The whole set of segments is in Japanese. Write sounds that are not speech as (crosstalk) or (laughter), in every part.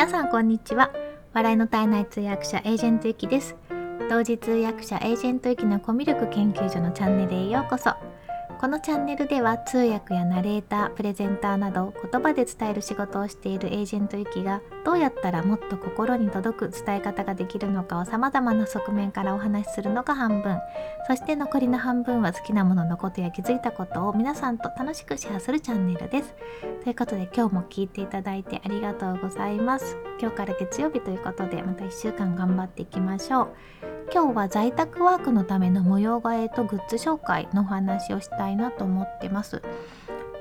皆さんこんにちは。笑いの体内通訳者エージェントゆきです。同時通訳者エージェントゆきのコミュ力研究所のチャンネルへようこそ。このチャンネルでは通訳やナレータープレゼンターなど言葉で伝える仕事をしているエージェントユキがどうやったらもっと心に届く伝え方ができるのかをさまざまな側面からお話しするのが半分そして残りの半分は好きなもののことや気づいたことを皆さんと楽しくシェアするチャンネルです。ということで今日も聞いていただいてありがとうございます。今日から月曜日ということでまた1週間頑張っていきましょう。今日は在宅ワークのための模様替えとグッズ紹介のお話をしたいなと思ってます。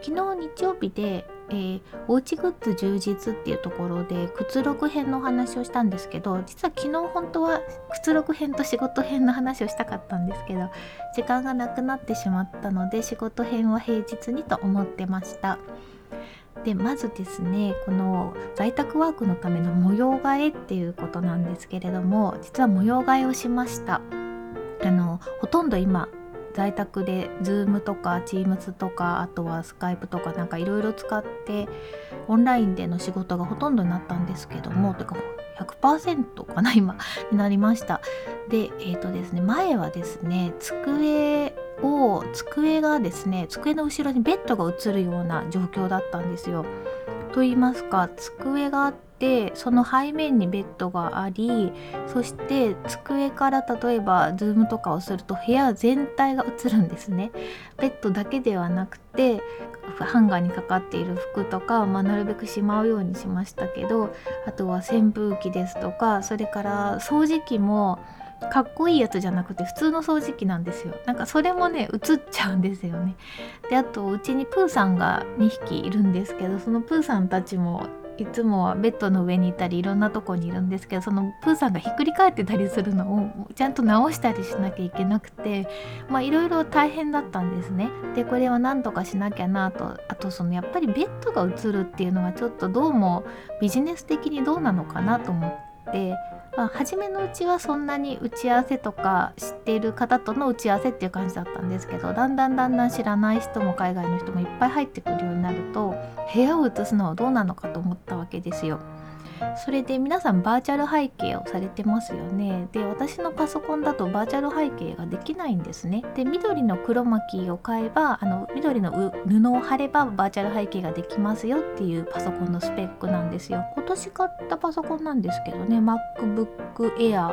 昨日日曜日で、えー、おうちグッズ充実っていうところでくつろぐ編のお話をしたんですけど実は昨日本当はくつろぐ編と仕事編の話をしたかったんですけど時間がなくなってしまったので仕事編は平日にと思ってました。でまずですねこの在宅ワークのための模様替えっていうことなんですけれども実は模様替えをしました。あのほとんど今在宅で Zoom とか Teams とかあとは Skype とかなんかいろいろ使ってオンラインでの仕事がほとんどになったんですけどもてか100%かな今になりました。でえっ、ー、とですね前はですね机を机がですね机の後ろにベッドが映るような状況だったんですよ。と言いますか机があってその背面にベッドがありそして机から例えばズームとかをすると部屋全体が映るんですね。ベッドだけではなくてハンガーにかかっている服とか、まあ、なるべくしまうようにしましたけどあとは扇風機ですとかそれから掃除機もかっこいいやつじゃなくて普通の掃除機なんですよ。なんかそれもね映っちゃうんですよね。であとうちにプーさんが2匹いるんですけどそのプーさんたちもいつもはベッドの上にいたりいろんなとこにいるんですけどそのプーさんがひっくり返ってたりするのをちゃんと直したりしなきゃいけなくてまあいろいろ大変だったんですね。でこれは何とかしなきゃなと。あとそのやっぱりベッドが映るっていうのがちょっとどうもビジネス的にどうなのかなと思ってまあ、初めのうちはそんなに打ち合わせとか知っている方との打ち合わせっていう感じだったんですけどだんだんだんだん知らない人も海外の人もいっぱい入ってくるようになると部屋を移すのはどうなのかと思ったわけですよ。それで皆さんバーチャル背景をされてますよね。で私のパソコンだとバーチャル背景ができないんですね。で緑の黒巻きを買えばあの緑の布を貼ればバーチャル背景ができますよっていうパソコンのスペックなんですよ。今年買ったパソコンなんですけどね MacBook Air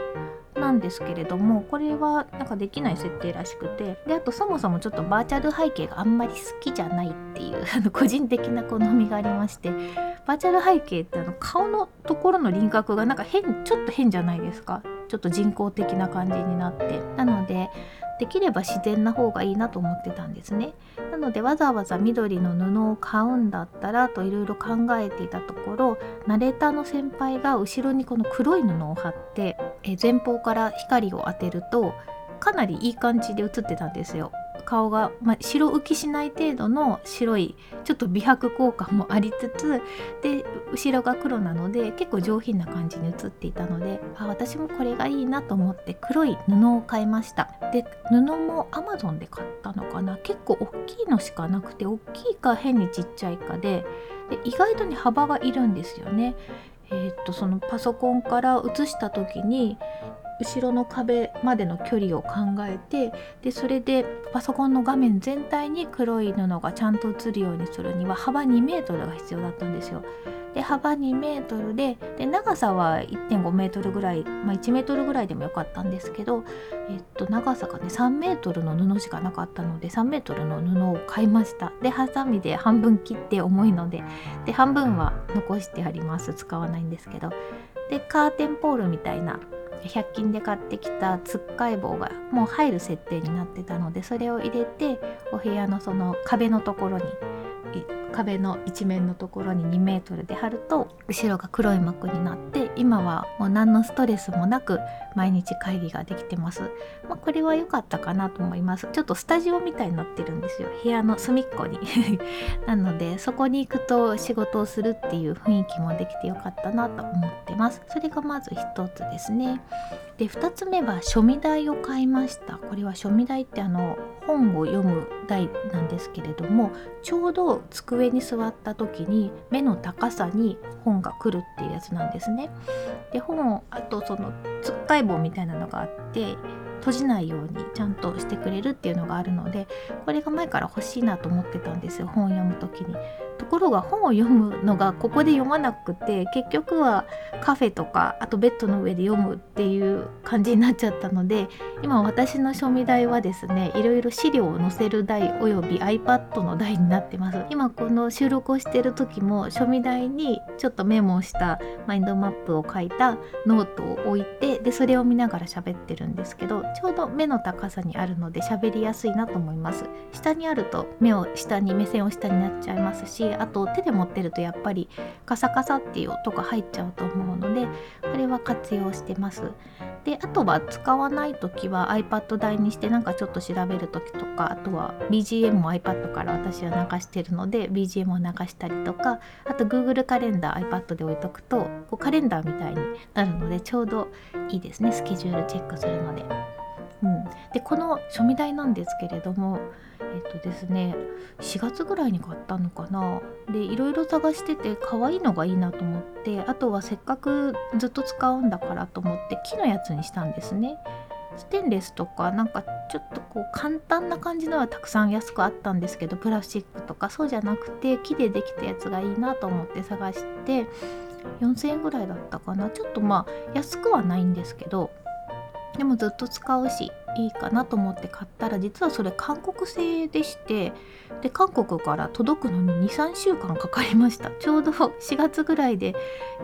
なんですけれどもこれはなんかできない設定らしくて。であとそもそもちょっとバーチャル背景があんまり好きじゃないっていうあの個人的な好みがありまして。バーチャル背景ってあの顔のところの輪郭がなんか変ちょっと変じゃないですか？ちょっと人工的な感じになって。なのでできれば自然な方がいいなと思ってたんですね。なのでわざわざ緑の布を買うんだったらといろいろ考えていたところナレーターの先輩が後ろにこの黒い布を貼ってえ前方から光を当てるとかなりいい感じで映ってたんですよ。顔が、まあ、白浮きしない程度の白いちょっと美白効果もありつつで後ろが黒なので結構上品な感じに映っていたのであ私もこれがいいなと思って黒い布を買いました。で布も Amazon で買ったのかな。結構大きいのしかなくて大きいか変にちっちゃいかでで意外とに幅がいるんですよね。えー、っとそのパソコンから写した時に後ろの壁までの距離を考えてでそれでパソコンの画面全体に黒い布がちゃんと映るようにするには幅2メートルが必要だったんですよ。で幅2メートルでで長さは1.5メートルぐらい、まあ、1メートルぐらいでもよかったんですけど、えっと、長さがね3メートルの布しかなかったので3メートルの布を買いました。でハサミで半分切って重いのでで半分は残してあります。使わないんですけど。でカーテンポールみたいな100均で買ってきたつっかえ棒がもう入る設定になってたのでそれを入れてお部屋のその壁のところに壁の一面のところに2メートルで貼ると後ろが黒い膜になって今はもう何のストレスもなく毎日会議ができてます、まあ、これは良かったかなと思います。ちょっとスタジオみたいになってるんですよ。部屋の隅っこに。(laughs) なのでそこに行くと仕事をするっていう雰囲気もできてよかったなと思ってます。それがまず一つですね。で2つ目は書味台を買いました。これは書味台ってあの本を読む台なんですけれどもちょうど机上に座った時に目の高さに本が来るっていうやつなんですね。で本をあとそのつっかい棒みたいなのがあって閉じないようにちゃんとしてくれるっていうのがあるのでこれが前から欲しいなと思ってたんですよ本読む時に。ところが本を読むのがここで読まなくて結局はカフェとかあとベッドの上で読むっていう感じになっちゃったので今私の書見台はですねいろいろ資料を載せる台および iPad の台になってます。今この収録をしてる時も書見台にちょっとメモをしたマインドマップを書いたノートを置いてでそれを見ながら喋ってるんですけどちょうど目の高さにあるので喋りやすいなと思います。下にあると目を下に目線を下になっちゃいますしあと手で持ってるとやっぱりカサカサっていう音が入っちゃうと思うのでこれは活用してます。であとは使わない時は iPad 台にしてなんかちょっと調べる時とかあとは BGM も iPad から私は流してるので BGM を流したりとかあと Google カレンダー iPad で置いとくとこうカレンダーみたいになるのでちょうどいいですね。スケジュールチェックするので。うん、でこの書味台なんですけれどもえっ、とですね4月ぐらいに買ったのかな。でいろいろ探してて可愛いのがいいなと思ってあとはせっかくずっと使うんだからと思って木のやつにしたんですね。ステンレスとかなんかちょっとこう簡単な感じのはたくさん安くあったんですけどプラスチックとかそうじゃなくて木でできたやつがいいなと思って探して4000円ぐらいだったかな。ちょっとまあ安くはないんですけどでもずっと使うしいいかなと思って買ったら実はそれ韓国製でしてで韓国から届くのに23週間かかりました (laughs) ちょうど4月ぐらいで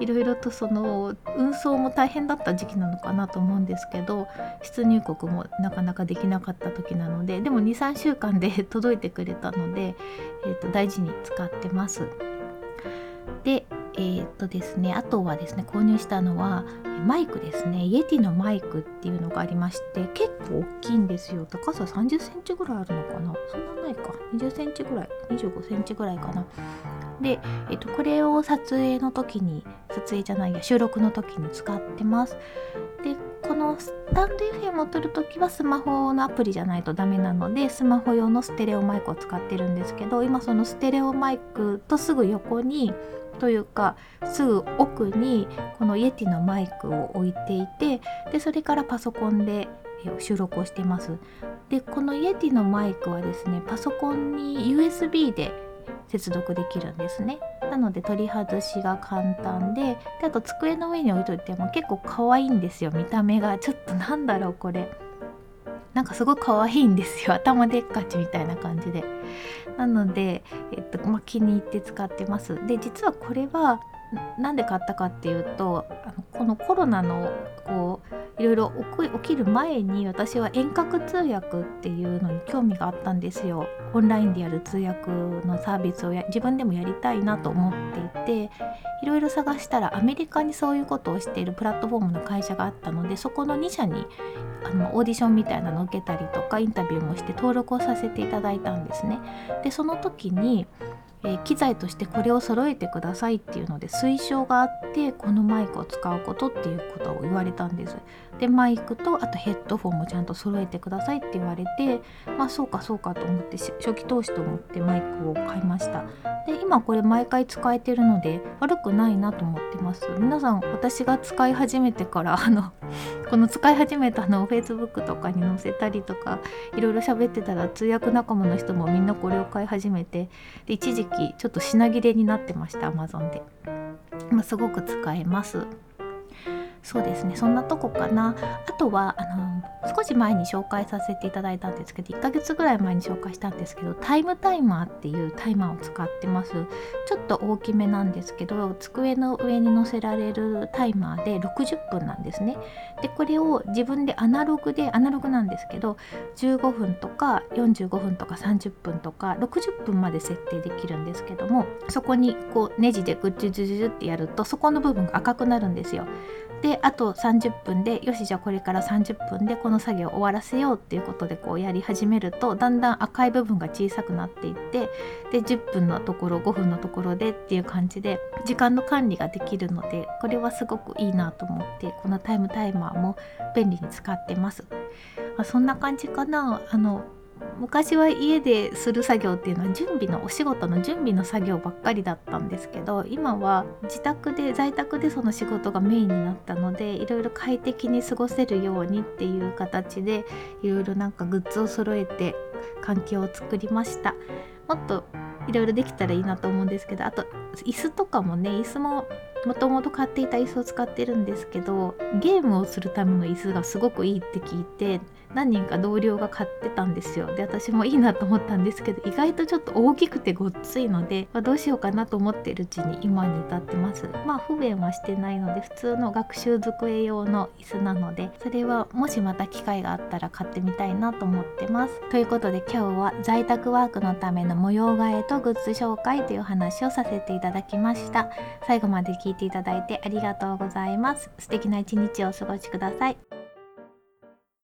いろいろとその運送も大変だった時期なのかなと思うんですけど出入国もなかなかできなかった時なのででも23週間で届いてくれたので、えー、と大事に使ってます。でえー、っとですねあとはですね購入したのはマイクですね。イエティのマイクっていうのがありまして結構大きいんですよ。高さ3 0センチぐらいあるのかな。そんなないか。2 0センチぐらい。2 5センチぐらいかな。で、えっと、これを撮影の時に撮影じゃないや収録の時に使ってます。でこのスタンド FM を撮る時はスマホのアプリじゃないとダメなのでスマホ用のステレオマイクを使ってるんですけど今そのステレオマイクとすぐ横にというかすぐ奥にこのイエティのマイクを置いていてでそれからパソコンで収録をしてます。でこのイエティのマイクはですねパソコンに USB で接続できるんですね。なので取り外しが簡単でであと机の上に置いといても結構可愛いんですよ。見た目がちょっとなんだろうこれ。なんかすごい可愛いんですよ。頭でっかちみたいな感じで。なので、えっとまあ、気に入って使ってます。で実はこれは何で買ったかっていうとあのこのコロナのこういろいろ起きる前に私は遠隔通訳っていうのに興味があったんですよ。オンラインでやる通訳のサービスを自分でもやりたいなと思っていていろいろ探したらアメリカにそういうことをしているプラットフォームの会社があったのでそこの2社にあのオーディションみたいなのを受けたりとかインタビューもして登録をさせていただいたんですね。でその時にえ、機材としてこれを揃えてくださいっていうので推奨があってこのマイクを使うことっていうことを言われたんです。でマイクとあとヘッドフォンもちゃんと揃えてくださいって言われてまあそうかそうかと思って初期投資と思ってマイクを買いました。で今これ毎回使えてるので悪くないなと思ってます。皆さん私が使い始めてからあのこの使い始めたのを Facebook とかに載せたりとかいろいろ喋ってたら通訳仲間の人もみんなこれを買い始めてで一時期ちょっと品切れになってました Amazon で。まあ、すごく使えます。そうですね。そんなとこかな。あとはあの少し前に紹介させていただいたんですけど1ヶ月ぐらい前に紹介したんですけどタイムタイマーっていうタイマーを使ってます。ちょっと大きめなんですけど机の上に乗せられるタイマーで60分なんですね。でこれを自分でアナログでアナログなんですけど15分とか45分とか30分とか60分まで設定できるんですけどもそこにこうネジでグッジュジュジュってやるとそこの部分が赤くなるんですよ。であと30分でよしじゃあこれから30分でこの作業を終わらせようっていうことでこうやり始めるとだんだん赤い部分が小さくなっていってで10分のところ5分のところでっていう感じで時間の管理ができるのでこれはすごくいいなと思ってこのタイムタイマーも便利に使ってます。あそんな感じかなあの昔は家でする作業っていうのは準備のお仕事の準備の作業ばっかりだったんですけど今は自宅で在宅でその仕事がメインになったのでいろいろ快適に過ごせるようにっていう形でいろいろなんかグッズを揃えて環境を作りました。もっといろいろできたらいいなと思うんですけどあと椅子とかもね椅子ももともと買っていた椅子を使ってるんですけどゲームをするための椅子がすごくいいって聞いて何人か同僚が買ってたんですよ。で私もいいなと思ったんですけど意外とちょっと大きくてごっついので、まあ、どうしようかなと思ってるうちに今に至ってます。まあ不便はしてないので普通の学習机用の椅子なのでそれはもしまた機会があったら買ってみたいなと思ってます。ということで今日は在宅ワークのための模様替えとグッズ紹介という話をさせていただきました。最後まで聞いていただいてありがとうございます。素敵な一日をお過ごしください。